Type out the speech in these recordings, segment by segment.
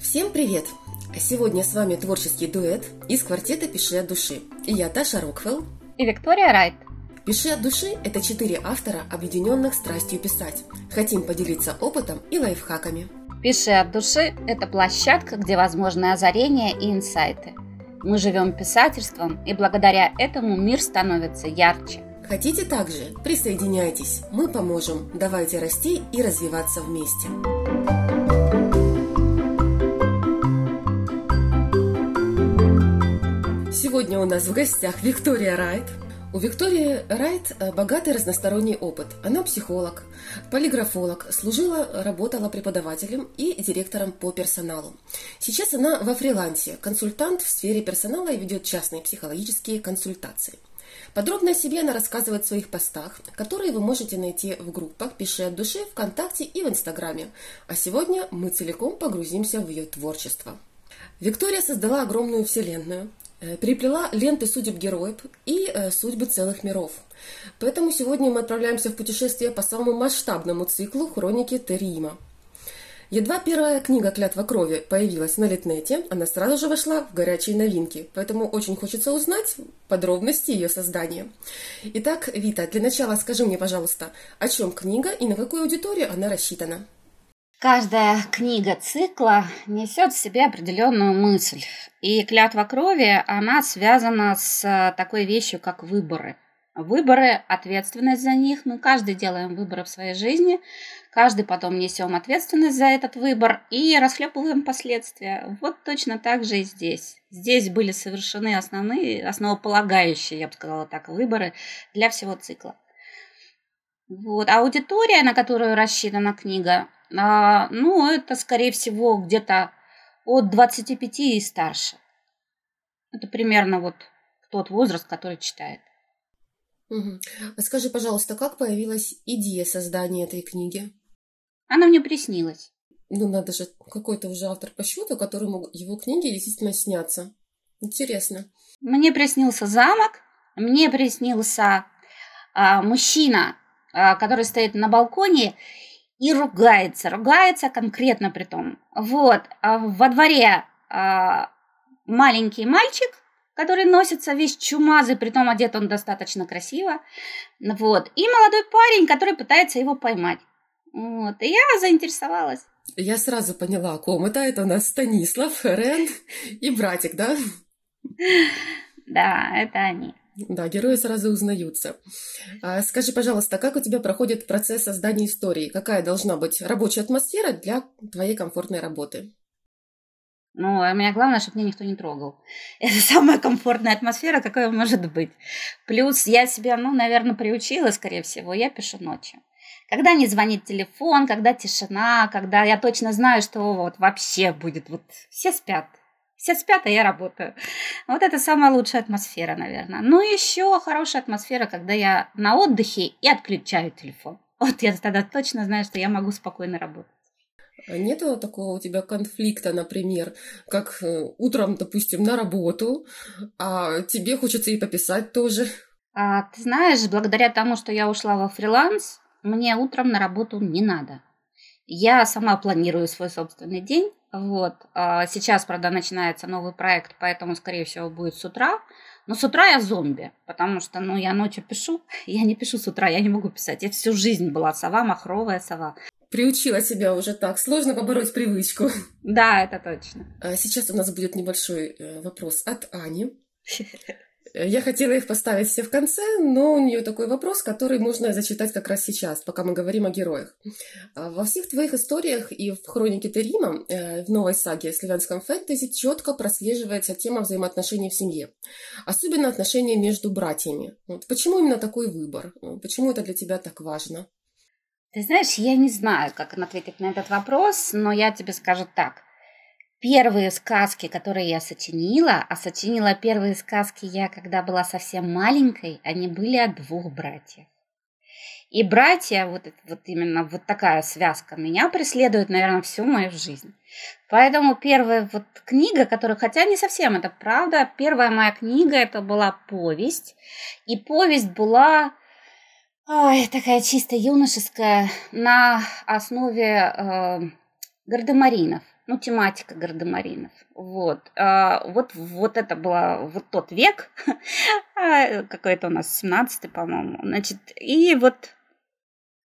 Всем привет! Сегодня с вами творческий дуэт из квартета «Пиши от души». И я Таша Роквелл. И Виктория Райт. «Пиши от души» – это четыре автора, объединенных страстью писать. Хотим поделиться опытом и лайфхаками. «Пиши от души» – это площадка, где возможны озарения и инсайты. Мы живем писательством, и благодаря этому мир становится ярче. Хотите также? Присоединяйтесь, мы поможем. Давайте расти и развиваться вместе. Сегодня у нас в гостях Виктория Райт. У Виктории Райт э, богатый разносторонний опыт. Она психолог, полиграфолог, служила, работала преподавателем и директором по персоналу. Сейчас она во фрилансе, консультант в сфере персонала и ведет частные психологические консультации. Подробно о себе она рассказывает в своих постах, которые вы можете найти в группах «Пиши от души», ВКонтакте и в Инстаграме. А сегодня мы целиком погрузимся в ее творчество. Виктория создала огромную вселенную, переплела ленты судеб героев и э, судьбы целых миров. Поэтому сегодня мы отправляемся в путешествие по самому масштабному циклу хроники Терима. Едва первая книга «Клятва крови» появилась на Литнете, она сразу же вошла в горячие новинки, поэтому очень хочется узнать подробности ее создания. Итак, Вита, для начала скажи мне, пожалуйста, о чем книга и на какую аудиторию она рассчитана? Каждая книга цикла несет в себе определенную мысль. И клятва крови, она связана с э, такой вещью, как выборы. Выборы, ответственность за них. Мы каждый делаем выборы в своей жизни. Каждый потом несем ответственность за этот выбор и расхлебываем последствия. Вот точно так же и здесь. Здесь были совершены основные, основополагающие, я бы сказала так, выборы для всего цикла. Вот. Аудитория, на которую рассчитана книга, а, ну, это, скорее всего, где-то от 25 и старше. Это примерно вот тот возраст, который читает. Угу. А скажи, пожалуйста, как появилась идея создания этой книги? Она мне приснилась. Ну, надо же, какой-то уже автор по счету, которому его книги действительно снятся. Интересно. Мне приснился замок, мне приснился а, мужчина, а, который стоит на балконе и ругается, ругается конкретно при том. Вот, а во дворе а, маленький мальчик, который носится весь чумазый, при том одет он достаточно красиво. Вот, и молодой парень, который пытается его поймать. Вот, и я заинтересовалась. Я сразу поняла, о ком это. Это у нас Станислав, Рен и братик, да? Да, это они. Да, герои сразу узнаются. А, скажи, пожалуйста, как у тебя проходит процесс создания истории? Какая должна быть рабочая атмосфера для твоей комфортной работы? Ну, у меня главное, чтобы меня никто не трогал. Это самая комфортная атмосфера, какая может быть. Плюс я себя, ну, наверное, приучила, скорее всего, я пишу ночью. Когда не звонит телефон, когда тишина, когда я точно знаю, что вот вообще будет, вот все спят, все спят, а я работаю. Вот это самая лучшая атмосфера, наверное. Ну, еще хорошая атмосфера, когда я на отдыхе и отключаю телефон. Вот я тогда точно знаю, что я могу спокойно работать. А нету такого у тебя конфликта, например, как э, утром, допустим, на работу, а тебе хочется и пописать тоже? А, ты знаешь, благодаря тому, что я ушла во фриланс, мне утром на работу не надо. Я сама планирую свой собственный день, вот. А сейчас, правда, начинается новый проект, поэтому, скорее всего, будет с утра. Но с утра я зомби, потому что, ну, я ночью пишу, я не пишу с утра, я не могу писать. Я всю жизнь была сова, махровая сова. Приучила себя уже так. Сложно побороть привычку. Да, это точно. А сейчас у нас будет небольшой э, вопрос от Ани. Я хотела их поставить все в конце, но у нее такой вопрос, который можно зачитать как раз сейчас, пока мы говорим о героях. А, во всех твоих историях и в хронике Терима, э, в новой саге о славянском фэнтези, четко прослеживается тема взаимоотношений в семье. Особенно отношения между братьями. Вот почему именно такой выбор? Почему это для тебя так важно? Ты знаешь, я не знаю, как ответить на этот вопрос, но я тебе скажу так – Первые сказки, которые я сочинила, а сочинила первые сказки я, когда была совсем маленькой, они были от двух братьев. И братья, вот, вот именно вот такая связка меня преследует, наверное, всю мою жизнь. Поэтому первая вот книга, которая, хотя не совсем это правда, первая моя книга это была повесть. И повесть была ой, такая чисто юношеская на основе э, гардемаринов. Ну, тематика гардемаринов. Вот. А, вот, вот это был вот тот век, а, какой-то у нас 17-й, по-моему. Значит, и вот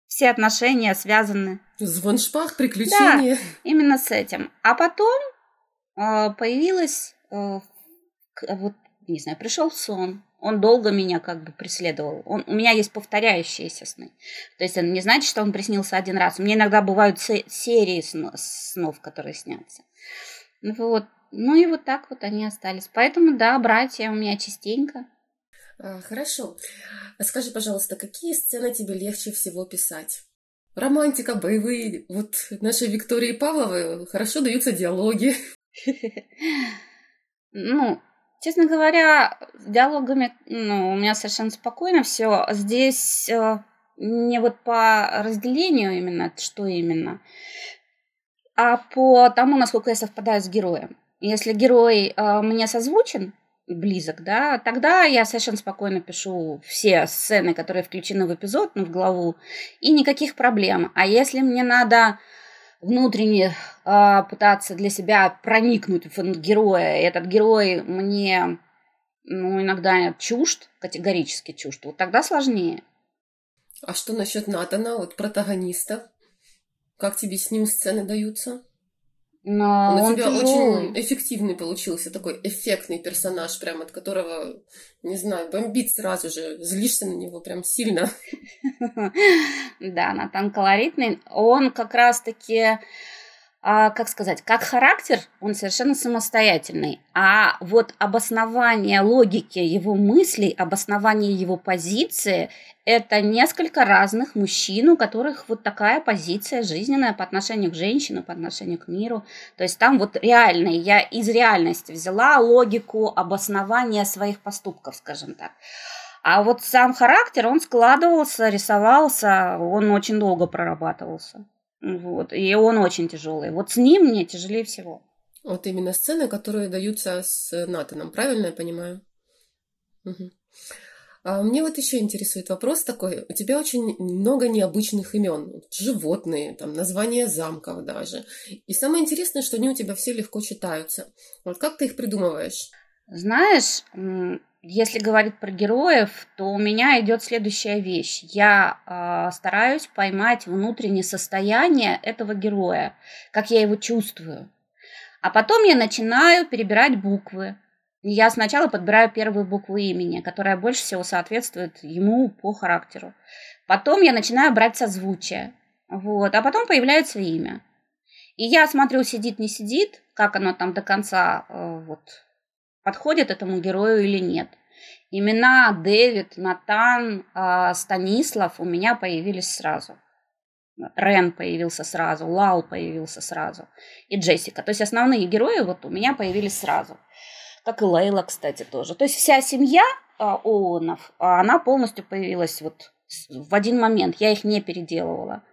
все отношения связаны. Звоншпах, приключения. Да, именно с этим. А потом э, появилась, э, вот, не знаю, пришел сон. Он долго меня как бы преследовал. Он, у меня есть повторяющиеся сны. То есть это не значит, что он приснился один раз. Меня иногда бывают серии снов, снов которые снятся. Вот. Ну и вот так вот они остались. Поэтому, да, братья у меня частенько. А, хорошо. Скажи, пожалуйста, какие сцены тебе легче всего писать? Романтика, боевые. Вот нашей Виктории Павловой хорошо даются диалоги. Ну, честно говоря, с диалогами ну, у меня совершенно спокойно все. Здесь э, не вот по разделению именно, что именно, а по тому, насколько я совпадаю с героем. Если герой э, мне созвучен, близок, да, тогда я совершенно спокойно пишу все сцены, которые включены в эпизод, ну, в главу, и никаких проблем. А если мне надо внутренне э, пытаться для себя проникнуть в героя, и этот герой мне, ну, иногда чужд, категорически чужд, вот тогда сложнее. А что насчет Натана, вот протагониста? Как тебе с ним сцены даются? Но он, он у тебя тяжелый. очень эффективный получился, такой эффектный персонаж, прям от которого, не знаю, бомбит сразу же, злишься на него прям сильно. Да, Натан колоритный. Он как раз-таки а, как сказать, как характер он совершенно самостоятельный, а вот обоснование логики его мыслей, обоснование его позиции – это несколько разных мужчин, у которых вот такая позиция жизненная по отношению к женщине, по отношению к миру. То есть там вот реальный, я из реальности взяла логику обоснования своих поступков, скажем так. А вот сам характер, он складывался, рисовался, он очень долго прорабатывался. Вот. И он очень тяжелый. Вот с ним мне тяжелее всего. Вот именно сцены, которые даются с Натаном, правильно я понимаю? Угу. А мне вот еще интересует вопрос такой. У тебя очень много необычных имен. Животные, там, названия замков даже. И самое интересное, что они у тебя все легко читаются. Вот как ты их придумываешь? Знаешь, если говорить про героев, то у меня идет следующая вещь. Я э, стараюсь поймать внутреннее состояние этого героя, как я его чувствую. А потом я начинаю перебирать буквы. Я сначала подбираю первую букву имени, которая больше всего соответствует ему по характеру. Потом я начинаю брать созвучие. Вот, а потом появляется имя. И я смотрю, сидит, не сидит, как оно там до конца э, вот, подходит этому герою или нет. Имена Дэвид, Натан, а, Станислав у меня появились сразу. Рен появился сразу, Лал появился сразу и Джессика. То есть основные герои вот у меня появились сразу. Как и Лейла, кстати, тоже. То есть вся семья а, Оуэнов, она полностью появилась вот в один момент. Я их не переделывала.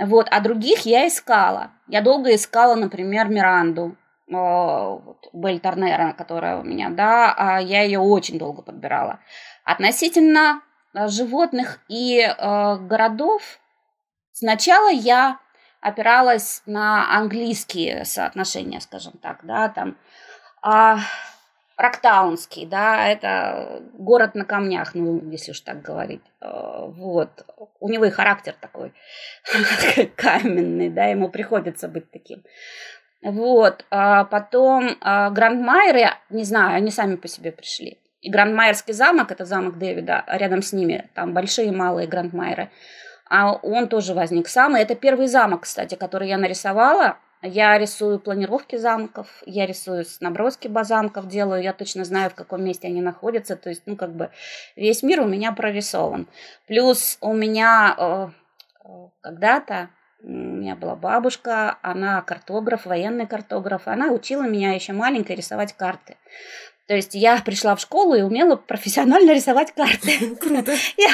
Вот, а других я искала. Я долго искала, например, Миранду. А, вот, Бель Торнера, которая у меня, да, а я ее очень долго подбирала. Относительно а, животных и э, городов, сначала я опиралась на английские соотношения, скажем так, да, там, а, Рактаунский, да, это город на камнях, ну, если уж так говорить, вот, у него и характер такой каменный, да, ему приходится быть таким. Вот, а потом а, Грандмайеры, не знаю, они сами по себе пришли. И Грандмайерский замок, это замок Дэвида, а рядом с ними, там большие и малые Грандмайеры. А он тоже возник сам. И это первый замок, кстати, который я нарисовала. Я рисую планировки замков, я рисую наброски замков делаю, я точно знаю, в каком месте они находятся. То есть, ну, как бы весь мир у меня прорисован. Плюс у меня э, э когда-то у меня была бабушка, она картограф, военный картограф. Она учила меня еще маленькой рисовать карты. То есть я пришла в школу и умела профессионально рисовать карты. Круто. Я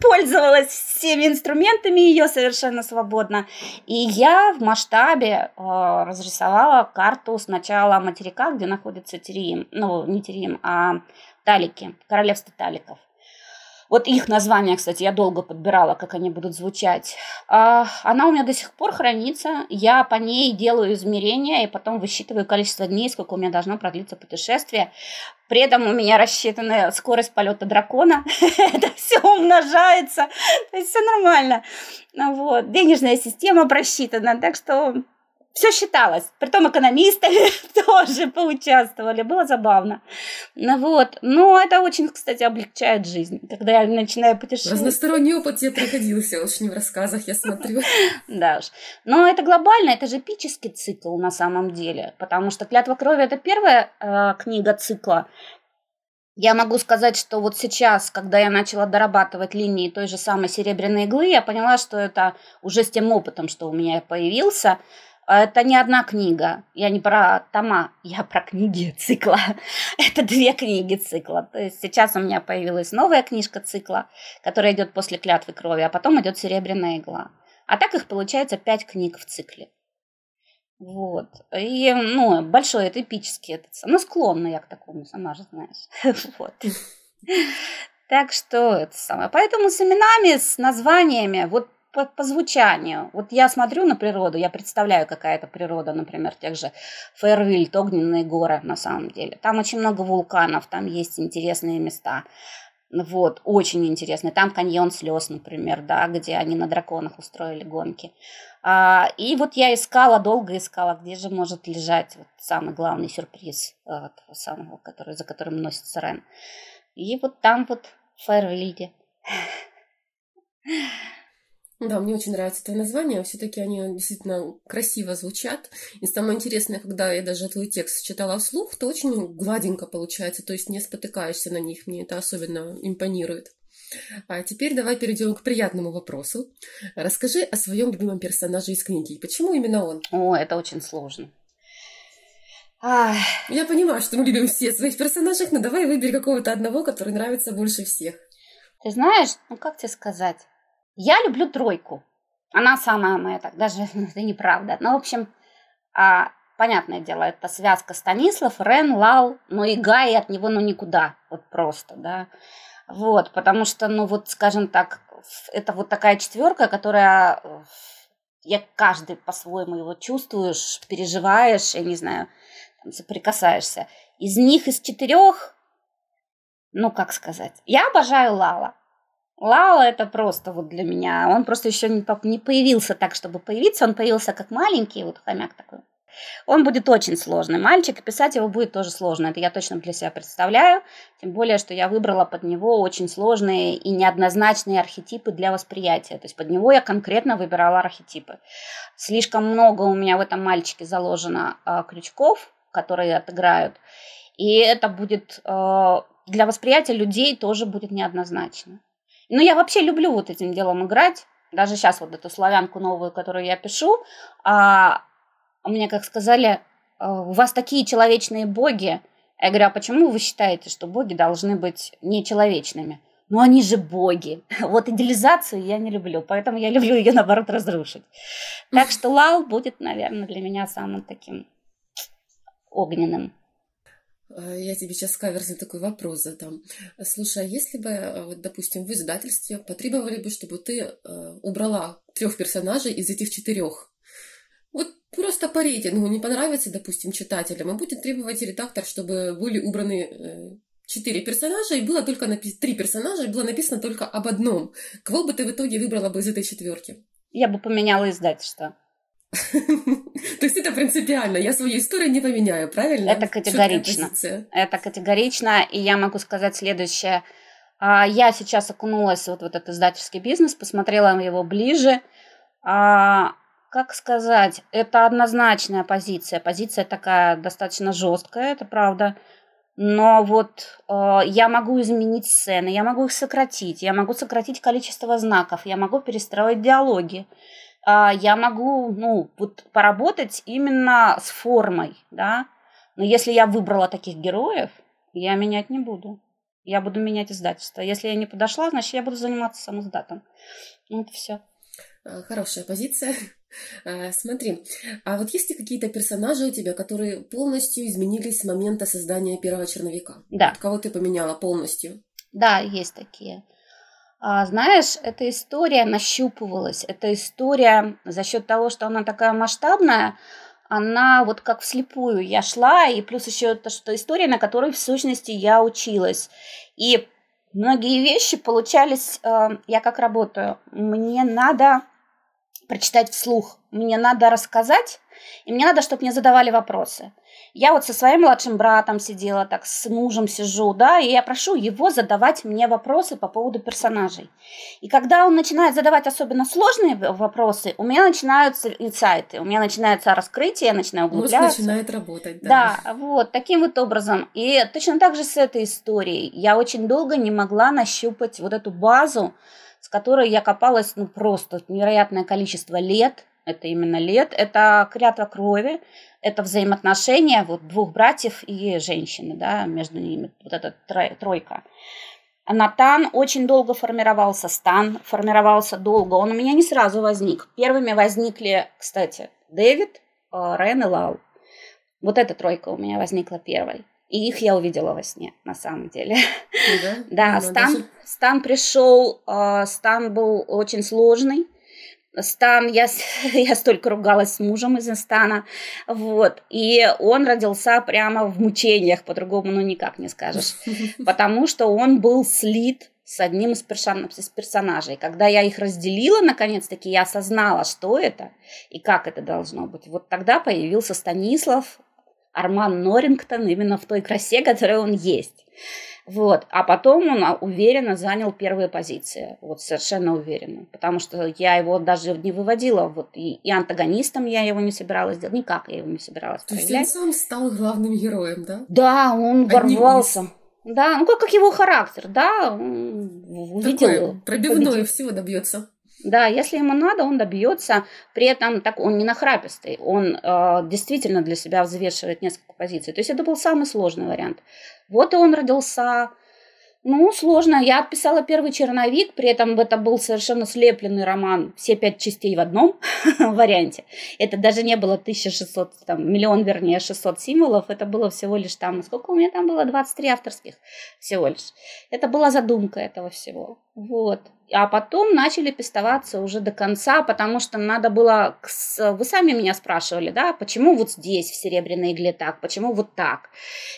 пользовалась всеми инструментами ее совершенно свободно. И я в масштабе э, разрисовала карту сначала материка, где находится Терим, ну, не Терим, а Талики, королевство Таликов. Вот их название, кстати, я долго подбирала, как они будут звучать. А, она у меня до сих пор хранится. Я по ней делаю измерения и потом высчитываю количество дней, сколько у меня должно продлиться путешествие. При этом у меня рассчитана скорость полета дракона. Это все умножается. То есть все нормально. Вот. Денежная система просчитана. Так что все считалось. Притом экономисты тоже поучаствовали. Было забавно. Ну вот. Но это очень, кстати, облегчает жизнь, когда я начинаю путешествовать. Разносторонний опыт тебе приходился очень в рассказах, я смотрю. Да уж. Но это глобально, это же эпический цикл на самом деле. Потому что «Клятва крови» — это первая э, книга цикла. Я могу сказать, что вот сейчас, когда я начала дорабатывать линии той же самой серебряной иглы, я поняла, что это уже с тем опытом, что у меня появился, это не одна книга. Я не про тома, я про книги цикла. Это две книги цикла. То есть сейчас у меня появилась новая книжка цикла, которая идет после клятвы крови, а потом идет серебряная игла. А так их получается пять книг в цикле. Вот. И, ну, большой, это эпический. Это, ну, склонна я к такому, сама же знаешь. Вот. Так что это самое. Поэтому с именами, с названиями, вот по, по звучанию. Вот я смотрю на природу, я представляю, какая это природа, например, тех же Фейервильд, огненные горы на самом деле. Там очень много вулканов, там есть интересные места. Вот, очень интересные. Там каньон слез, например, да, где они на драконах устроили гонки. А, и вот я искала, долго искала, где же может лежать вот самый главный сюрприз а, самого, который, за которым носится Рен. И вот там вот в Фейервильде. Да, мне очень нравится твое название. Все-таки они действительно красиво звучат. И самое интересное, когда я даже твой текст читала вслух, то очень гладенько получается, то есть не спотыкаешься на них. Мне это особенно импонирует. А теперь давай перейдем к приятному вопросу. Расскажи о своем любимом персонаже из книги. Почему именно он? О, это очень сложно. Ах. Я понимаю, что мы любим все своих персонажей, но давай выбери какого-то одного, который нравится больше всех. Ты знаешь, ну как тебе сказать? Я люблю тройку. Она самая моя, так даже это неправда. Ну, в общем, а, понятное дело, это связка Станислав, Рен, Лал, ну и Гай от него ну никуда, вот просто, да. Вот, потому что, ну вот, скажем так, это вот такая четверка, которая я каждый по-своему его чувствуешь, переживаешь, я не знаю, там, соприкасаешься. Из них, из четырех, ну, как сказать, я обожаю Лала. Лала это просто вот для меня. Он просто еще не, не появился так, чтобы появиться. Он появился как маленький, вот хомяк такой. Он будет очень сложный мальчик, и писать его будет тоже сложно. Это я точно для себя представляю. Тем более, что я выбрала под него очень сложные и неоднозначные архетипы для восприятия. То есть под него я конкретно выбирала архетипы. Слишком много у меня в этом мальчике заложено э, крючков, которые отыграют. И это будет э, для восприятия людей тоже будет неоднозначно. Ну, я вообще люблю вот этим делом играть. Даже сейчас вот эту славянку новую, которую я пишу, а, мне как сказали, «А, у вас такие человечные боги. Я говорю, а почему вы считаете, что боги должны быть нечеловечными? Ну, они же боги. Вот идеализацию я не люблю, поэтому я люблю ее, наоборот, разрушить. Так что Лал будет, наверное, для меня самым таким огненным. А, я тебе сейчас каверзный такой вопрос задам. Слушай, а если бы, а, вот, допустим, в издательстве потребовали бы, чтобы ты э, убрала трех персонажей из этих четырех, вот просто по рейтингу не понравится, допустим, читателям, и будет требовать редактор, чтобы были убраны э, четыре персонажа, и было только написано три персонажа, и было написано только об одном. Кого бы ты в итоге выбрала бы из этой четверки? Я бы поменяла издательство. То есть это принципиально. Я свою историю не поменяю, правильно? Это категорично. Это категорично. И я могу сказать следующее. А, я сейчас окунулась вот в этот издательский бизнес, посмотрела его ближе. А, как сказать, это однозначная позиция. Позиция такая достаточно жесткая, это правда. Но вот э, я могу изменить сцены, я могу их сократить, я могу сократить количество знаков, я могу перестроить диалоги. А, я могу, ну, вот поработать именно с формой, да. Но если я выбрала таких героев, я менять не буду. Я буду менять издательство. Если я не подошла, значит, я буду заниматься сам издатом. Ну, это все. А, хорошая позиция. А, смотри, а вот есть ли какие-то персонажи у тебя, которые полностью изменились с момента создания первого черновика? Да. Кого ты поменяла полностью? Да, есть такие. А, знаешь, эта история нащупывалась. Эта история за счет того, что она такая масштабная, она вот как вслепую я шла, и плюс еще это что история, на которой в сущности я училась. И многие вещи получались, э, я как работаю, мне надо прочитать вслух, мне надо рассказать, и мне надо, чтобы мне задавали вопросы. Я вот со своим младшим братом сидела, так с мужем сижу, да, и я прошу его задавать мне вопросы по поводу персонажей. И когда он начинает задавать особенно сложные вопросы, у меня начинаются инсайты, у меня начинается раскрытие, я начинаю углубляться. Мозг начинает работать, да. Да, вот, таким вот образом. И точно так же с этой историей. Я очень долго не могла нащупать вот эту базу, с которой я копалась, ну, просто невероятное количество лет, это именно лет, это клятва крови, это взаимоотношения вот двух братьев и женщины, да, между ними, вот эта тройка. Натан очень долго формировался, Стан формировался долго, он у меня не сразу возник. Первыми возникли, кстати, Дэвид, э, Рен и Лау. Вот эта тройка у меня возникла первой. И их я увидела во сне, на самом деле. Да, да ну, Стан, Стан пришел, э, Стан был очень сложный. Стан, я, я столько ругалась с мужем из Стана, вот, и он родился прямо в мучениях, по-другому, ну, никак не скажешь, потому что он был слит с одним из, персон, из персонажей. Когда я их разделила, наконец-таки, я осознала, что это и как это должно быть. Вот тогда появился Станислав Арман Норрингтон именно в той красе, которой он есть. Вот. А потом он а, уверенно занял первые позиции. Вот совершенно уверенно. Потому что я его даже не выводила. Вот и, и антагонистом я его не собиралась делать. Никак я его не собиралась То есть он сам стал главным героем, да? Да, он ворвался. Да, ну как, как его характер, да. Увидел, Такой пробивной победил. всего добьется. Да, если ему надо, он добьется. При этом так он не нахрапистый, он э, действительно для себя взвешивает несколько позиций. То есть это был самый сложный вариант. Вот и он родился. Ну, сложно. Я отписала первый черновик, при этом это был совершенно слепленный роман, все пять частей в одном варианте. Это даже не было 1600, там, миллион, вернее, 600 символов, это было всего лишь там, сколько у меня там было, 23 авторских всего лишь. Это была задумка этого всего. Вот а потом начали пестоваться уже до конца, потому что надо было... Вы сами меня спрашивали, да, почему вот здесь в серебряной игле так, почему вот так.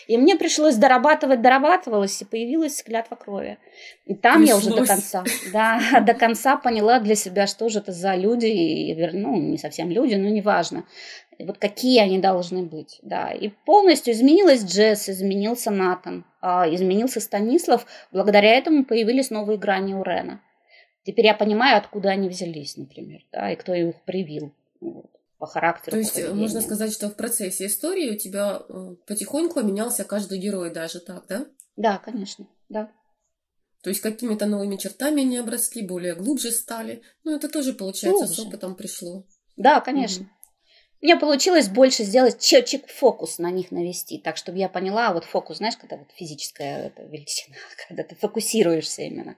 И мне пришлось дорабатывать, дорабатывалось, и появилась клятва крови. И там пришлось. я уже до конца, да, до конца поняла для себя, что же это за люди, и, ну, не совсем люди, но неважно. Вот какие они должны быть, да. И полностью изменилась Джесс, изменился Натан, а, изменился Станислав. Благодаря этому появились новые грани у Рена. Теперь я понимаю, откуда они взялись, например, да, и кто их привил вот, по характеру. То есть можно сказать, что в процессе истории у тебя э, потихоньку менялся каждый герой даже так, да? Да, конечно, да. То есть какими-то новыми чертами они обросли, более глубже стали. Ну, это тоже, получается, глубже. с опытом пришло. Да, конечно. Угу. Мне получилось больше сделать чек фокус на них навести, так чтобы я поняла, вот фокус, знаешь, когда вот физическая величина, когда ты фокусируешься именно.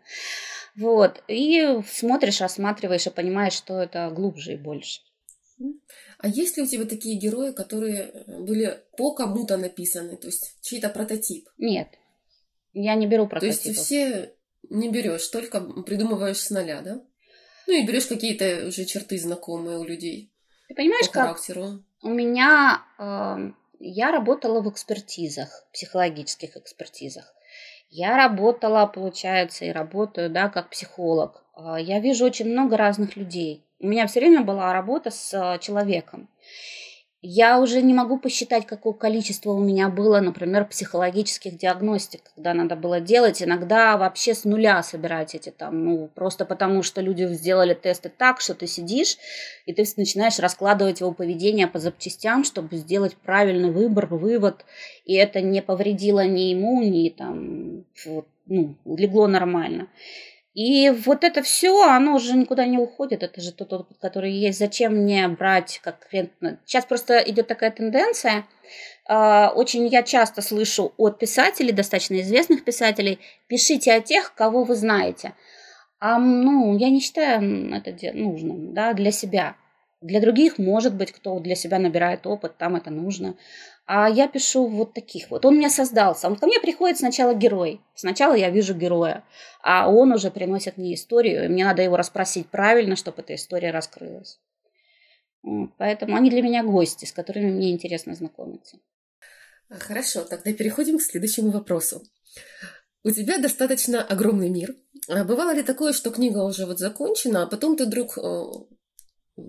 Вот. И смотришь, рассматриваешь и понимаешь, что это глубже и больше. А есть ли у тебя такие герои, которые э, были по кому-то написаны, то есть чей-то прототип? Нет, я не беру прототипов. То есть все не берешь, только придумываешь с нуля, да? Ну и берешь какие-то уже черты знакомые у людей. Ты понимаешь, по характеру. как у меня э, я работала в экспертизах, психологических экспертизах. Я работала, получается, и работаю, да, как психолог. А, я вижу очень много разных людей. У меня все время была работа с а, человеком. Я уже не могу посчитать, какое количество у меня было, например, психологических диагностик, когда надо было делать. Иногда вообще с нуля собирать эти там, ну, просто потому что люди сделали тесты так, что ты сидишь, и ты начинаешь раскладывать его поведение по запчастям, чтобы сделать правильный выбор, вывод, и это не повредило ни ему, ни там, ну, легло нормально. И вот это все, оно уже никуда не уходит. Это же тот опыт, который есть. Зачем мне брать как Сейчас просто идет такая тенденция. А, очень я часто слышу от писателей, достаточно известных писателей, пишите о тех, кого вы знаете. А, ну, я не считаю это нужным да, для себя. Для других, может быть, кто для себя набирает опыт, там это нужно. А я пишу вот таких вот. Он меня создался. Он ко мне приходит сначала герой. Сначала я вижу героя, а он уже приносит мне историю, и мне надо его расспросить правильно, чтобы эта история раскрылась. Поэтому они для меня гости, с которыми мне интересно знакомиться. Хорошо, тогда переходим к следующему вопросу. У тебя достаточно огромный мир. А бывало ли такое, что книга уже вот закончена, а потом ты вдруг э,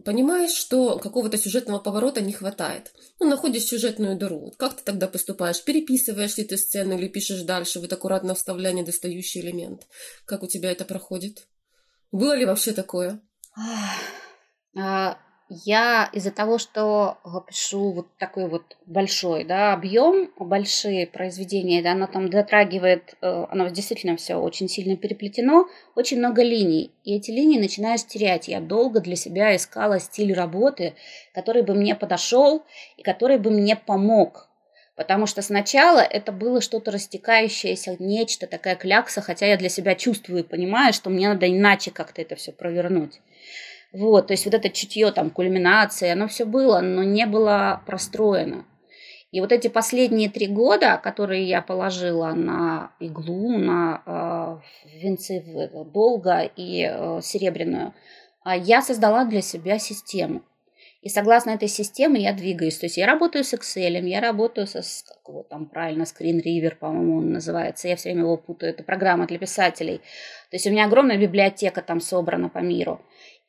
понимаешь, что какого-то сюжетного поворота не хватает? Ну, находишь сюжетную дыру. Как ты тогда поступаешь? Переписываешь ли ты сцену или пишешь дальше, вот аккуратно вставляя недостающий элемент? Как у тебя это проходит? Было ли вообще такое? А, я из-за того, что пишу вот такой вот большой да, объем, большие произведения, да, оно там дотрагивает, э, оно действительно все очень сильно переплетено, очень много линий. И эти линии начинаешь терять. Я долго для себя искала стиль работы, который бы мне подошел и который бы мне помог. Потому что сначала это было что-то растекающееся, нечто, такая клякса, хотя я для себя чувствую и понимаю, что мне надо иначе как-то это все провернуть. Вот, то есть вот это чутье, там, кульминация, оно все было, но не было простроено. И вот эти последние три года, которые я положила на иглу, на э, венцы долга и э, серебряную, э, я создала для себя систему. И согласно этой системе я двигаюсь. То есть я работаю с Excel, я работаю со, как его там правильно, Screen Reader, по-моему, он называется. Я все время его путаю. Это программа для писателей. То есть у меня огромная библиотека там собрана по миру.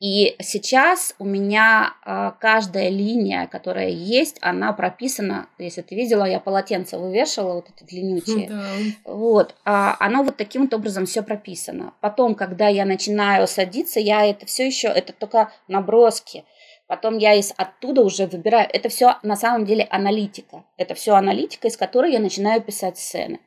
И сейчас у меня э, каждая линия, которая есть, она прописана. Если ты видела, я полотенце вывешивала, вот эти длиннючие. Да. Вот. А, оно вот таким вот образом все прописано. Потом, когда я начинаю садиться, я это все еще, это только наброски. Потом я из оттуда уже выбираю. Это все на самом деле аналитика. Это все аналитика, из которой я начинаю писать сцены.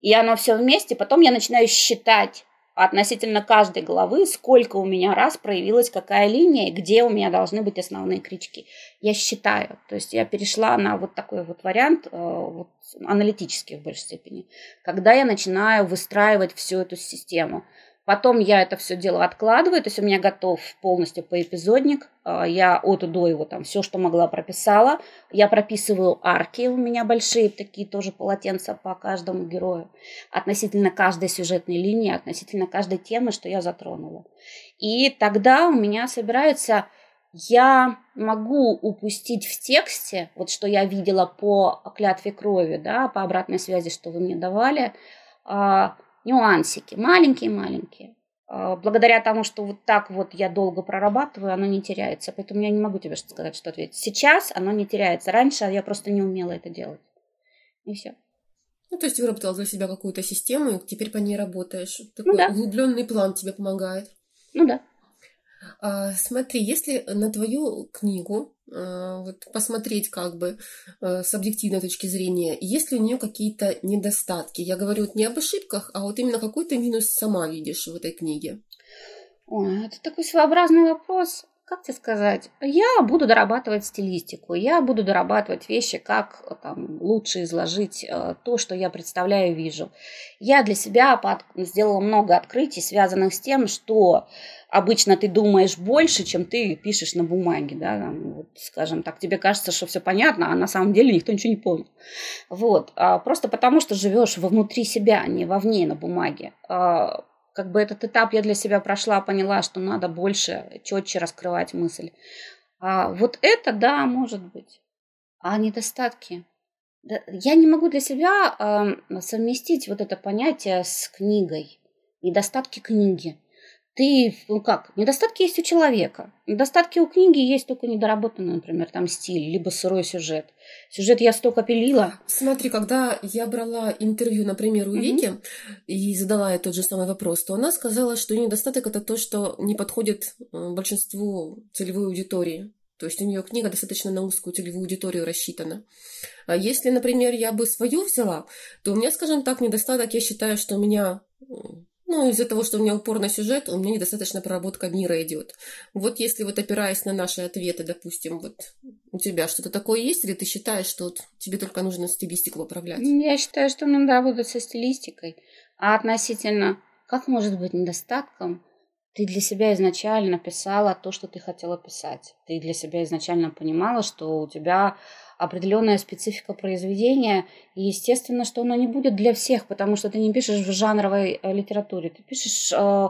И оно все вместе. Потом я начинаю считать относительно каждой главы, сколько у меня раз проявилась какая линия, где у меня должны быть основные крючки. Я считаю. То есть я перешла на вот такой вот вариант, э, вот, аналитический в большей степени, когда я начинаю выстраивать всю эту систему. Потом я это все дело откладываю, то есть у меня готов полностью поэпизодник. А, я от и до его там все, что могла, прописала. Я прописываю арки, у меня большие такие тоже полотенца по каждому герою. Относительно каждой сюжетной линии, относительно каждой темы, что я затронула. И тогда у меня собирается я могу упустить в тексте, вот что я видела по клятве крови, да, по обратной связи, что вы мне давали, а, нюансики, маленькие-маленькие. А, благодаря тому, что вот так вот я долго прорабатываю, оно не теряется. Поэтому я не могу тебе сказать, что ответить. Сейчас оно не теряется. Раньше я просто не умела это делать. И все. Ну, то есть выработала для себя какую-то систему, и теперь по ней работаешь. Такой ну, да. углубленный план тебе помогает. Ну да. А, смотри, если на твою книгу вот посмотреть как бы а, с объективной точки зрения, есть ли у нее какие-то недостатки? Я говорю вот не об ошибках, а вот именно какой то минус сама видишь в этой книге. Ой, это такой своеобразный вопрос как тебе сказать, я буду дорабатывать стилистику, я буду дорабатывать вещи, как там, лучше изложить э, то, что я представляю и вижу. Я для себя под... сделала много открытий, связанных с тем, что обычно ты думаешь больше, чем ты пишешь на бумаге, да, там, вот, скажем так, тебе кажется, что все понятно, а на самом деле никто ничего не понял. Вот, а просто потому что живешь внутри себя, а не вовне на бумаге. А, как бы этот этап я для себя прошла, поняла, что надо больше, четче раскрывать мысль. А вот это, да, может быть. А недостатки? Я не могу для себя э, совместить вот это понятие с книгой. Недостатки книги ты, ну как, недостатки есть у человека. Недостатки у книги есть только недоработанный, например, там стиль, либо сырой сюжет. Сюжет я столько пилила. Смотри, когда я брала интервью, например, у Вики mm-hmm. и задала ей тот же самый вопрос, то она сказала, что недостаток это то, что не подходит э, большинству целевой аудитории. То есть у нее книга достаточно на узкую целевую аудиторию рассчитана. А если, например, я бы свою взяла, то у меня, скажем так, недостаток, я считаю, что у меня ну, из-за того, что у меня упор на сюжет, у меня недостаточно проработка мира идет. Вот если вот опираясь на наши ответы, допустим, вот у тебя что-то такое есть, или ты считаешь, что вот тебе только нужно стилистику управлять? Я считаю, что мне надо работать со стилистикой. А относительно, как может быть недостатком ты для себя изначально писала то, что ты хотела писать. Ты для себя изначально понимала, что у тебя определенная специфика произведения, и естественно, что оно не будет для всех, потому что ты не пишешь в жанровой э, литературе, ты пишешь э,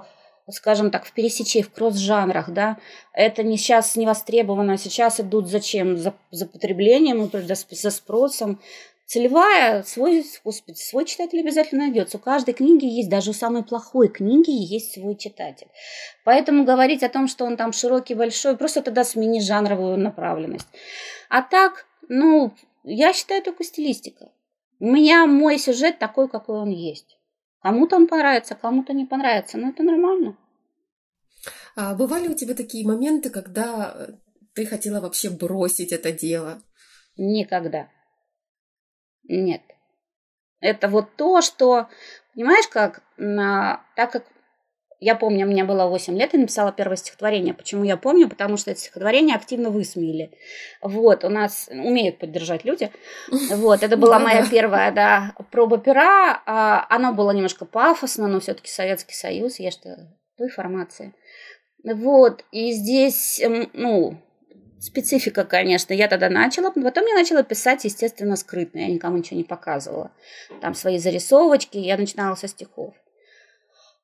скажем так, в пересече, в кросс-жанрах, да, это не сейчас не востребовано, сейчас идут зачем? За, за потреблением, за спросом. Целевая, свой, господи, свой читатель обязательно найдется. У каждой книги есть, даже у самой плохой книги есть свой читатель. Поэтому говорить о том, что он там широкий, большой, просто тогда смени жанровую направленность. А так, ну, я считаю только стилистика. У меня мой сюжет такой, какой он есть. Кому-то он понравится, кому-то не понравится, но это нормально. А бывали у тебя такие моменты, когда ты хотела вообще бросить это дело? Никогда. Нет. Это вот то, что, понимаешь, как, так как я помню, мне было 8 лет, и написала первое стихотворение. Почему я помню? Потому что это стихотворение активно высмеяли. Вот, у нас умеют поддержать люди. Вот, это была моя первая, да, проба пера. А, оно было немножко пафосно, но все-таки Советский Союз, я что, той формации. Вот, и здесь, ну, специфика, конечно. Я тогда начала, потом я начала писать, естественно, скрытно. Я никому ничего не показывала. Там свои зарисовочки, я начинала со стихов.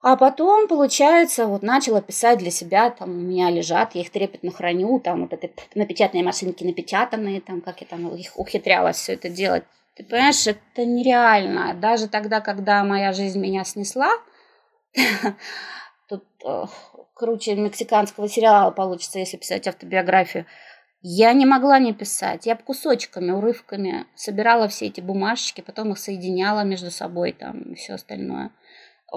А потом, получается, вот начала писать для себя, там у меня лежат, я их трепетно храню, там вот это на печатной машинке напечатанные, там как я там их ухитрялась все это делать. Ты понимаешь, это нереально. Даже тогда, когда моя жизнь меня снесла, тут круче мексиканского сериала получится, если писать автобиографию, я не могла не писать. Я кусочками, урывками собирала все эти бумажечки, потом их соединяла между собой там и все остальное.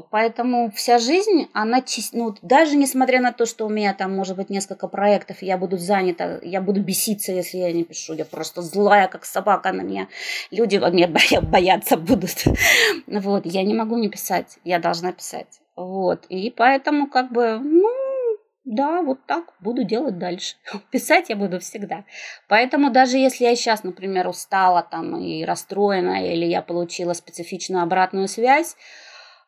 Поэтому вся жизнь, она, ну, даже несмотря на то, что у меня там может быть несколько проектов, я буду занята, я буду беситься, если я не пишу, я просто злая, как собака на меня, люди во мне бояться будут. Вот, я не могу не писать, я должна писать. Вот, и поэтому как бы, ну, да, вот так буду делать дальше. Писать я буду всегда. Поэтому даже если я сейчас, например, устала там и расстроена, или я получила специфичную обратную связь,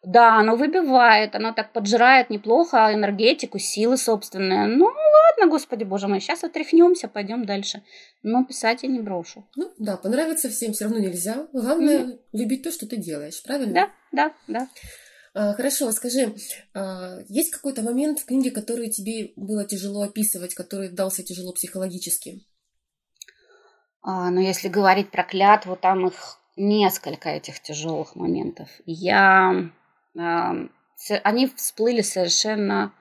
да, оно выбивает, оно так поджирает неплохо энергетику, силы собственные. Ну, ладно, господи боже мой, сейчас отряхнемся, пойдем дальше. Но писать я не брошу. Ну, да, понравится всем все равно нельзя. Главное mm-hmm. любить то, что ты делаешь, правильно? Да, да, да. А, хорошо, скажи, а, есть какой-то момент в книге, который тебе было тяжело описывать, который дался тяжело психологически? А, ну, если говорить про клятву, там их несколько этих тяжелых моментов. Я они всплыли совершенно,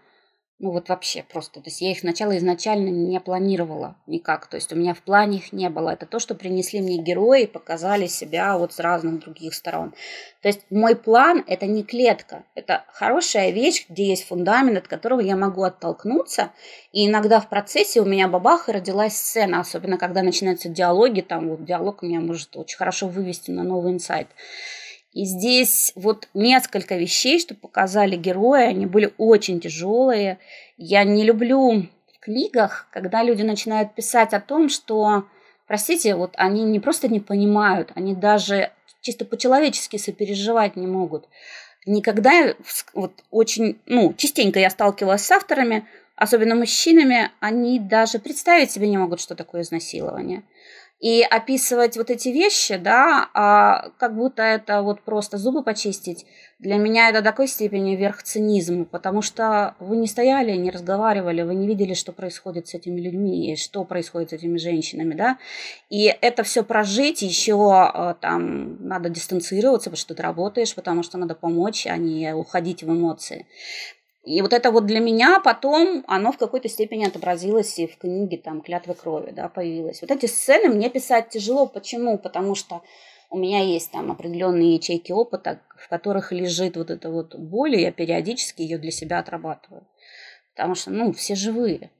ну вот вообще просто. То есть я их сначала изначально не планировала никак. То есть у меня в плане их не было. Это то, что принесли мне герои, показали себя вот с разных других сторон. То есть мой план – это не клетка. Это хорошая вещь, где есть фундамент, от которого я могу оттолкнуться. И иногда в процессе у меня бабах и родилась сцена, особенно когда начинаются диалоги. Там вот диалог меня может очень хорошо вывести на новый инсайт. И здесь вот несколько вещей, что показали герои, они были очень тяжелые. Я не люблю в книгах, когда люди начинают писать о том, что, простите, вот они не просто не понимают, они даже чисто по-человечески сопереживать не могут. Никогда, вот очень, ну, частенько я сталкивалась с авторами, особенно мужчинами, они даже представить себе не могут, что такое изнасилование. И описывать вот эти вещи, да, а как будто это вот просто зубы почистить, для меня это до такой степени верх цинизма, потому что вы не стояли, не разговаривали, вы не видели, что происходит с этими людьми, и что происходит с этими женщинами, да. И это все прожить еще а, там надо дистанцироваться, потому что ты работаешь, потому что надо помочь, а не уходить в эмоции. И вот это вот для меня потом, оно в какой-то степени отобразилось и в книге там «Клятвы крови», да, появилось. Вот эти сцены мне писать тяжело. Почему? Потому что у меня есть там определенные ячейки опыта, в которых лежит вот эта вот боль, и я периодически ее для себя отрабатываю. Потому что, ну, все живые.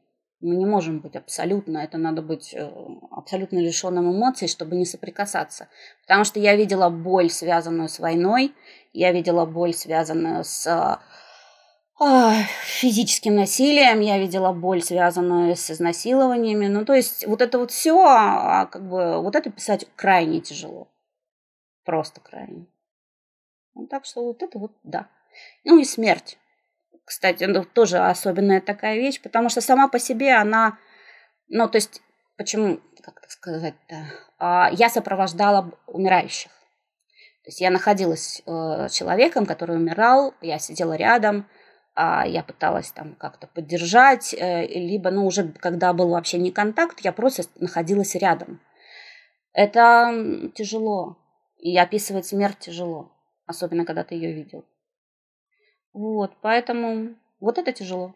Мы не можем быть абсолютно, это надо быть э, абсолютно лишенным эмоций, чтобы не соприкасаться. Потому что я видела боль, связанную с войной, я видела боль, связанную с физическим насилием, я видела боль, связанную с изнасилованиями. Ну, то есть вот это вот все, а, как бы, вот это писать крайне тяжело. Просто крайне. Ну, так что вот это вот, да. Ну и смерть. кстати, ну, тоже особенная такая вещь, потому что сама по себе она, ну, то есть, почему, как так сказать-то, а, я сопровождала умирающих. То есть я находилась э, человеком, который умирал, я сидела рядом, я пыталась там как-то поддержать, э, либо, ну, уже когда был вообще не контакт, я просто находилась рядом. Это тяжело. И описывать смерть тяжело, особенно когда ты ее видел. Вот, поэтому вот это тяжело.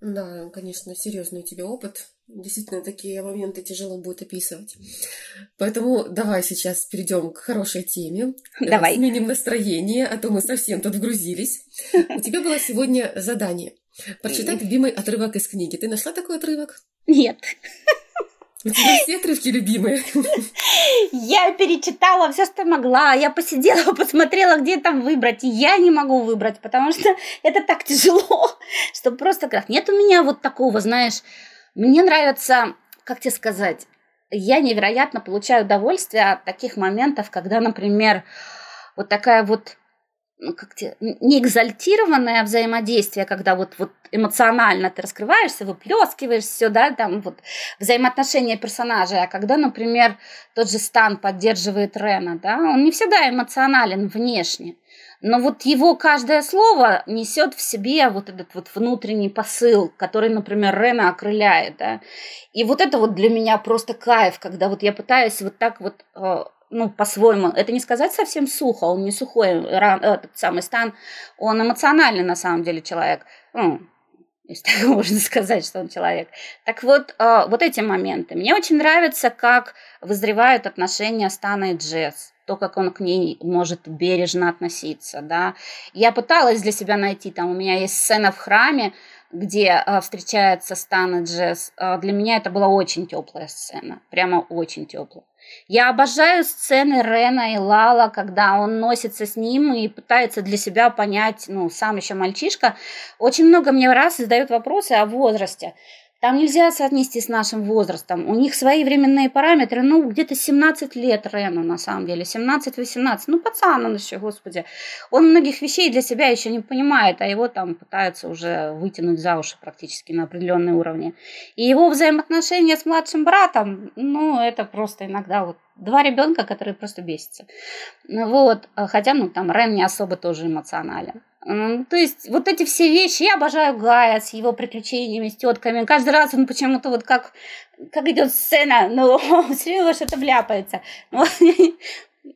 Да, конечно, серьезный у тебя опыт. Действительно, такие моменты тяжело будет описывать. Поэтому давай сейчас перейдем к хорошей теме. Э, давай. Сменим настроение, а то мы совсем тут вгрузились. У тебя было сегодня задание. Прочитать любимый отрывок из книги. Ты нашла такой отрывок? Нет. У тебя все отрывки любимые. Я перечитала все, что могла. Я посидела, посмотрела, где там выбрать. И я не могу выбрать, потому что это так тяжело, что просто как нет у меня вот такого, знаешь. Мне нравится, как тебе сказать, я невероятно получаю удовольствие от таких моментов, когда, например, вот такая вот ну, как те, не экзальтированное взаимодействие, когда вот, вот эмоционально ты раскрываешься, выплескиваешь все, да, там вот взаимоотношения персонажей, а когда, например, тот же Стан поддерживает Рена, да, он не всегда эмоционален внешне, но вот его каждое слово несет в себе вот этот вот внутренний посыл, который, например, Рена окрыляет, да, и вот это вот для меня просто кайф, когда вот я пытаюсь вот так вот э, ну, по-своему, это не сказать совсем сухо, он не сухой, этот самый Стан, он эмоциональный на самом деле человек, ну, если так можно сказать, что он человек. Так вот, э, вот эти моменты. Мне очень нравится, как вызревают отношения Стана и Джесс то, как он к ней может бережно относиться, да. Я пыталась для себя найти, там у меня есть сцена в храме, где э, встречается Стан и Джесс. Э, для меня это была очень теплая сцена, прямо очень теплая. Я обожаю сцены Рена и Лала, когда он носится с ним и пытается для себя понять, ну, сам еще мальчишка. Очень много мне раз задают вопросы о возрасте. Там нельзя соотнести с нашим возрастом. У них свои временные параметры, ну, где-то 17 лет Рену, на самом деле, 17-18. Ну, пацан он еще, господи. Он многих вещей для себя еще не понимает, а его там пытаются уже вытянуть за уши практически на определенные уровне. И его взаимоотношения с младшим братом, ну, это просто иногда вот два ребенка, которые просто бесятся. Вот, хотя, ну, там Рен не особо тоже эмоционален. То есть вот эти все вещи, я обожаю Гая с его приключениями, с тетками. Каждый раз он почему-то вот как, как идет сцена, но все равно что-то вляпается.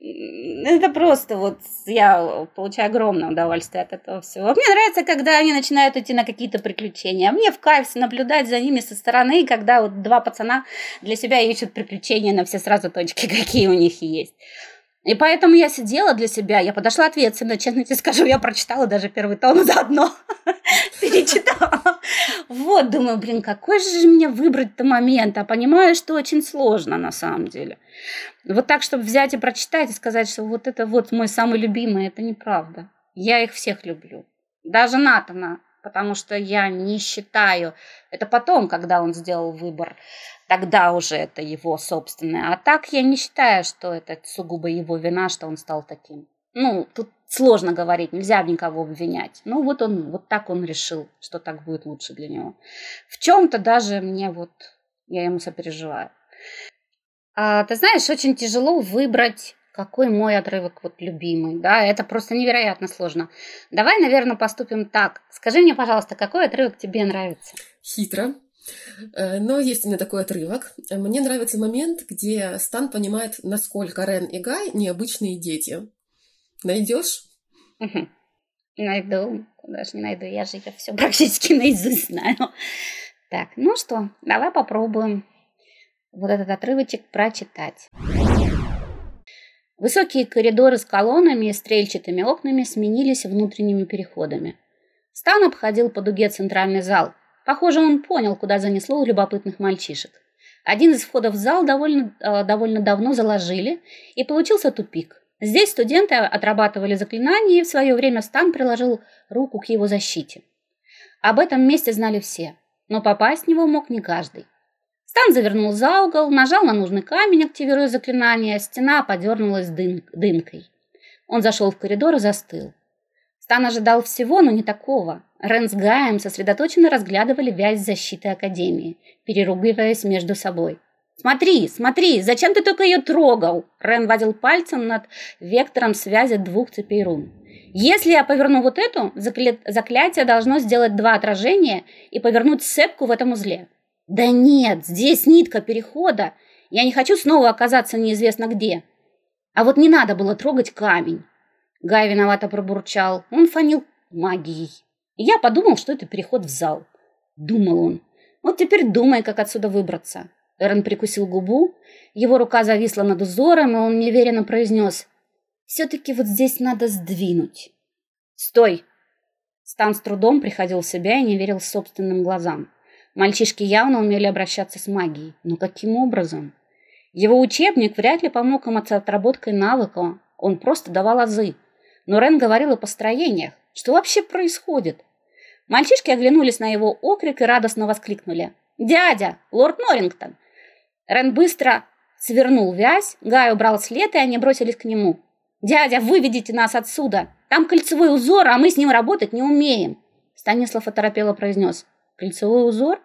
Это просто вот я получаю огромное удовольствие от этого всего. Мне нравится, когда они начинают идти на какие-то приключения. Мне в кайф наблюдать за ними со стороны, когда вот два пацана для себя ищут приключения на все сразу точки, какие у них есть. И поэтому я сидела для себя, я подошла ответственно, честно тебе скажу, я прочитала даже первый том заодно, перечитала. Вот, думаю, блин, какой же мне выбрать-то момент, а понимаю, что очень сложно на самом деле. Вот так, чтобы взять и прочитать и сказать, что вот это вот мой самый любимый, это неправда. Я их всех люблю. Даже Натана, потому что я не считаю, это потом, когда он сделал выбор, тогда уже это его собственное. А так я не считаю, что это сугубо его вина, что он стал таким. Ну, тут сложно говорить, нельзя никого обвинять. Ну, вот он, вот так он решил, что так будет лучше для него. В чем-то даже мне вот, я ему сопереживаю. А, ты знаешь, очень тяжело выбрать какой мой отрывок вот любимый, да, это просто невероятно сложно. Давай, наверное, поступим так. Скажи мне, пожалуйста, какой отрывок тебе нравится? Хитро. Э, но есть у меня такой отрывок. Мне нравится момент, где Стан понимает, насколько Рен и Гай необычные дети. Найдешь? Найду. Куда же не найду? Я же ее все практически наизусть знаю. Так, ну что, давай попробуем вот этот отрывочек прочитать. Высокие коридоры с колоннами и стрельчатыми окнами сменились внутренними переходами. Стан обходил по дуге центральный зал. Похоже, он понял, куда занесло любопытных мальчишек. Один из входов в зал довольно, э, довольно давно заложили, и получился тупик. Здесь студенты отрабатывали заклинания, и в свое время Стан приложил руку к его защите. Об этом месте знали все, но попасть в него мог не каждый. Стан завернул за угол, нажал на нужный камень, активируя заклинание, стена подернулась дым, дымкой. Он зашел в коридор и застыл. Стан ожидал всего, но не такого. Рен с Гаем сосредоточенно разглядывали вязь защиты Академии, переругиваясь между собой. «Смотри, смотри, зачем ты только ее трогал?» Рен водил пальцем над вектором связи двух цепей рун. «Если я поверну вот эту, заклятие должно сделать два отражения и повернуть цепку в этом узле». «Да нет, здесь нитка перехода. Я не хочу снова оказаться неизвестно где. А вот не надо было трогать камень». Гай виновато пробурчал. Он фанил магией. И я подумал, что это переход в зал. Думал он. Вот теперь думай, как отсюда выбраться. Эрон прикусил губу. Его рука зависла над узором, и он неуверенно произнес. Все-таки вот здесь надо сдвинуть. Стой! Стан с трудом приходил в себя и не верил собственным глазам. Мальчишки явно умели обращаться с магией. Но каким образом? Его учебник вряд ли помог им с отработкой навыка. Он просто давал азы. Но Рен говорил о построениях. Что вообще происходит? Мальчишки оглянулись на его окрик и радостно воскликнули. «Дядя! Лорд Норрингтон!» Рен быстро свернул вязь, Гай убрал след, и они бросились к нему. «Дядя, выведите нас отсюда! Там кольцевой узор, а мы с ним работать не умеем!» Станислав оторопело произнес. «Кольцевой узор?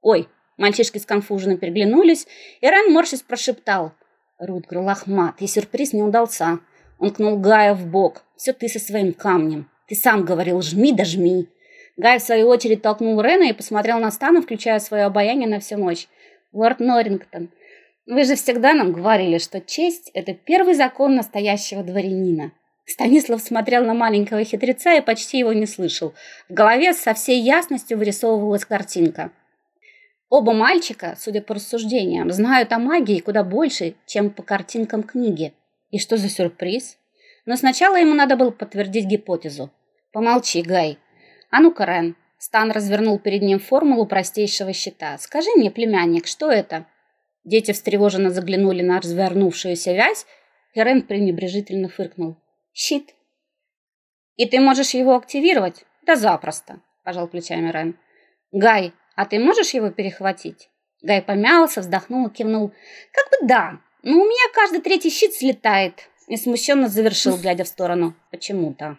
Ой!» Мальчишки сконфуженно переглянулись, и Рен морщись прошептал. «Рутгер лохмат, и сюрприз не удался. Он кнул Гая в бок. «Все ты со своим камнем. Ты сам говорил, жми да жми». Гай, в свою очередь, толкнул Рена и посмотрел на Стана, включая свое обаяние на всю ночь. «Лорд Норрингтон, вы же всегда нам говорили, что честь – это первый закон настоящего дворянина». Станислав смотрел на маленького хитреца и почти его не слышал. В голове со всей ясностью вырисовывалась картинка. Оба мальчика, судя по рассуждениям, знают о магии куда больше, чем по картинкам книги. И что за сюрприз? Но сначала ему надо было подтвердить гипотезу. Помолчи, Гай. А ну-ка, Рен. Стан развернул перед ним формулу простейшего счета. Скажи мне, племянник, что это? Дети встревоженно заглянули на развернувшуюся вязь, и Рен пренебрежительно фыркнул. Щит. И ты можешь его активировать? Да запросто, пожал плечами Рен. Гай, а ты можешь его перехватить? Гай помялся, вздохнул и кивнул. Как бы да, «Ну, у меня каждый третий щит слетает», и смущенно завершил, глядя в сторону. «Почему-то».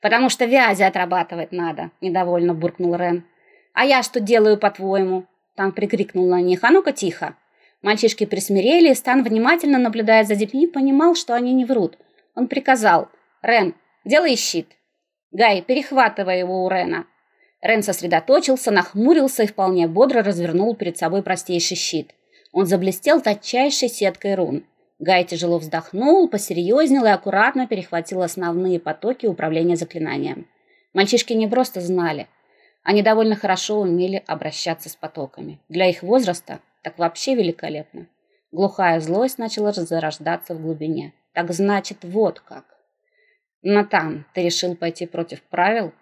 «Потому что вязи отрабатывать надо», — недовольно буркнул Рен. «А я что делаю, по-твоему?» Там прикрикнул на них. «А ну-ка, тихо!» Мальчишки присмирели, и Стан, внимательно наблюдая за детьми, понимал, что они не врут. Он приказал. «Рен, делай щит!» «Гай, перехватывай его у Рена!» Рен сосредоточился, нахмурился и вполне бодро развернул перед собой простейший щит. Он заблестел тончайшей сеткой рун. Гай тяжело вздохнул, посерьезнел и аккуратно перехватил основные потоки управления заклинанием. Мальчишки не просто знали, они довольно хорошо умели обращаться с потоками. Для их возраста так вообще великолепно. Глухая злость начала зарождаться в глубине. Так значит, вот как. Натан, ты решил пойти против правил?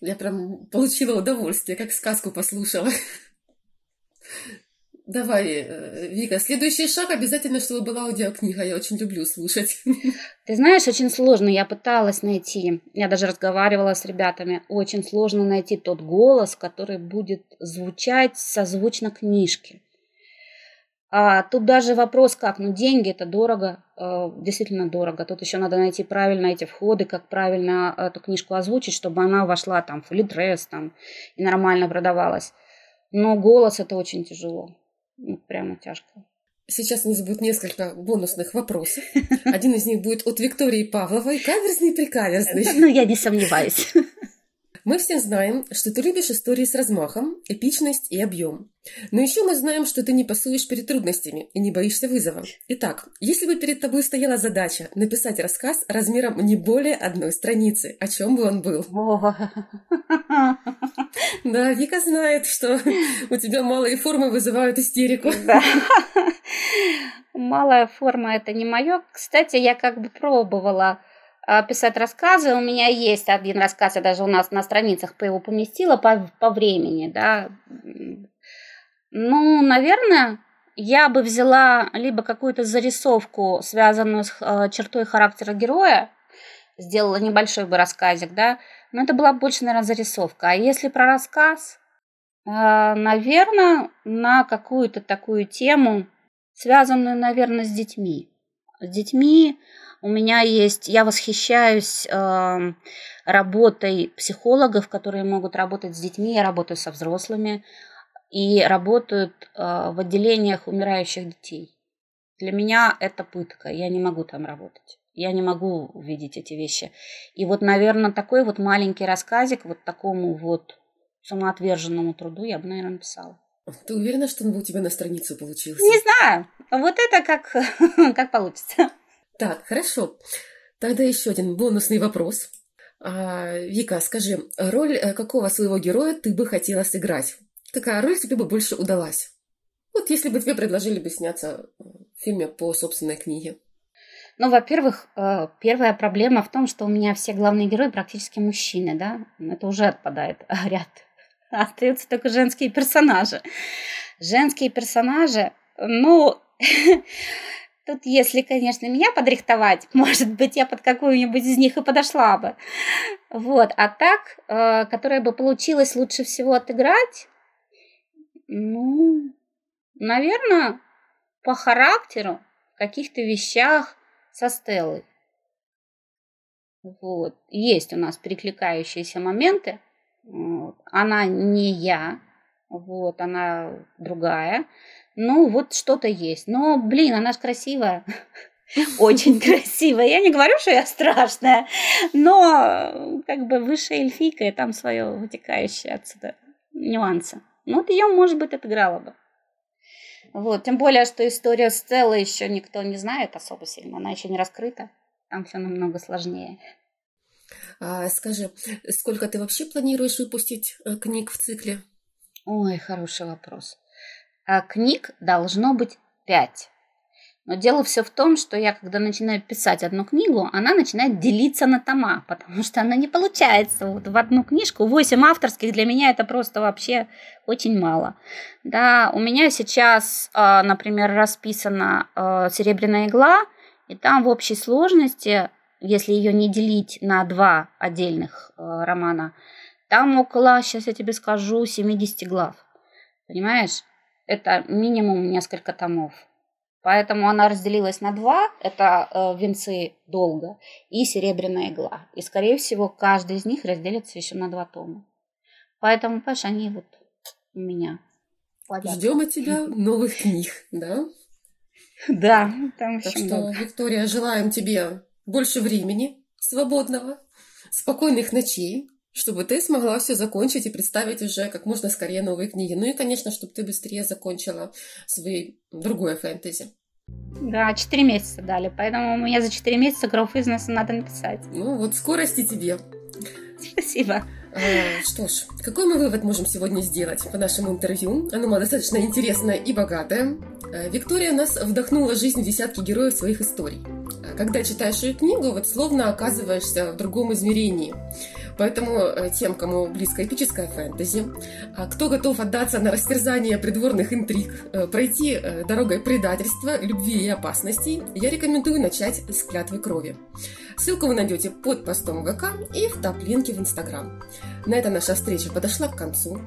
Я прям получила удовольствие, как сказку послушала. Давай, э, Вика, следующий шаг обязательно, чтобы была аудиокнига. Я очень люблю слушать. Ты знаешь, очень сложно. Я пыталась найти, я даже разговаривала с ребятами, очень сложно найти тот голос, который будет звучать созвучно книжке. А тут даже вопрос как, ну деньги это дорого, э, действительно дорого. Тут еще надо найти правильно эти входы, как правильно эту книжку озвучить, чтобы она вошла там в Литрес там и нормально продавалась. Но голос это очень тяжело. Ну, прямо тяжко. Сейчас у нас будет несколько бонусных вопросов. Один из них будет от Виктории Павловой. Каверзный-прикаверзный. Ну, я не сомневаюсь. Мы все знаем, что ты любишь истории с размахом, эпичность и объем. Но еще мы знаем, что ты не пасуешь перед трудностями и не боишься вызова. Итак, если бы перед тобой стояла задача написать рассказ размером не более одной страницы, о чем бы он был? Да, Вика знает, что у тебя малые формы вызывают истерику. Да. Малая форма это не мое. Кстати, я как бы пробовала писать рассказы. У меня есть один рассказ, я даже у нас на страницах по его поместила по, по времени, да. Ну, наверное, я бы взяла либо какую-то зарисовку, связанную с э, чертой характера героя, сделала небольшой бы рассказик, да, но это была больше, наверное, зарисовка. А если про рассказ, э, наверное, на какую-то такую тему, связанную, наверное, с детьми. С детьми, У меня есть, я восхищаюсь э, работой психологов, которые могут работать с детьми, я работаю со взрослыми и работают э, в отделениях умирающих детей. Для меня это пытка, я не могу там работать. Я не могу увидеть эти вещи. И вот, наверное, такой вот маленький рассказик вот такому вот самоотверженному труду я бы, наверное, написала. Ты уверена, что он бы у тебя на страницу получился? Не знаю. Вот это как, как получится. Так, хорошо. Тогда еще один бонусный вопрос. А, Вика, скажи, роль э, какого своего героя ты бы хотела сыграть? Какая роль тебе бы больше удалась? Вот если бы тебе предложили бы сняться в фильме по собственной книге. Ну, во-первых, э, первая проблема в том, что у меня все главные герои практически мужчины, да? Это уже отпадает ряд. Остаются только женские персонажи. Женские персонажи, ну, Тут, если, конечно, меня подрихтовать, может быть, я под какую-нибудь из них и подошла бы. Вот. А так, э, которая бы получилось лучше всего отыграть, ну, наверное, по характеру, в каких-то вещах со Стеллой. Вот. Есть у нас перекликающиеся моменты. Она не я, вот, она другая ну, вот что-то есть. Но, блин, она же красивая. Очень красивая. Я не говорю, что я страшная, но как бы высшая эльфийка, и там свое вытекающее отсюда нюансы. Ну, вот ее, может быть, отыграла бы. Вот, тем более, что история Стеллы еще никто не знает особо сильно, она еще не раскрыта. Там все намного сложнее. А, скажи, сколько ты вообще планируешь выпустить э, книг в цикле? Ой, хороший вопрос. А книг должно быть пять. Но дело все в том, что я, когда начинаю писать одну книгу, она начинает делиться на тома, потому что она не получается вот в одну книжку. Восемь авторских для меня это просто вообще очень мало. Да, у меня сейчас, а, например, расписана а, «Серебряная игла», и там в общей сложности, если ее не делить на два отдельных а, романа, там около, сейчас я тебе скажу, 70 глав. Понимаешь? Это минимум несколько томов. Поэтому она разделилась на два. Это э, венцы долга и серебряная игла. И, скорее всего, каждый из них разделится еще на два тома. Поэтому, понимаешь, они вот у меня. Ждем от тебя новых книг, да? Да, там так что. Виктория, желаем тебе больше времени свободного, спокойных ночей, чтобы ты смогла все закончить и представить уже как можно скорее новые книги. Ну и, конечно, чтобы ты быстрее закончила свои другое фэнтези. Да, 4 месяца дали, поэтому мне за 4 месяца Growth Business надо написать. Ну вот скорости тебе. Спасибо. А, что ж, какой мы вывод можем сегодня сделать по нашему интервью? Оно было достаточно интересное и богатое. А, Виктория нас вдохнула в жизнь десятки героев своих историй. Когда читаешь ее книгу, вот словно оказываешься в другом измерении. Поэтому э, тем, кому близко эпическая фэнтези, а кто готов отдаться на растерзание придворных интриг, э, пройти э, дорогой предательства, любви и опасностей, я рекомендую начать с клятвы крови. Ссылку вы найдете под постом ВК и в топ-линке в Инстаграм. На этом наша встреча подошла к концу.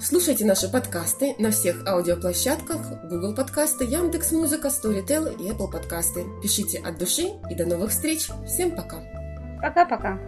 Слушайте наши подкасты на всех аудиоплощадках Google подкасты, Яндекс Музыка, Storytel и Apple подкасты. Пишите от души и до новых встреч. Всем пока. Пока-пока.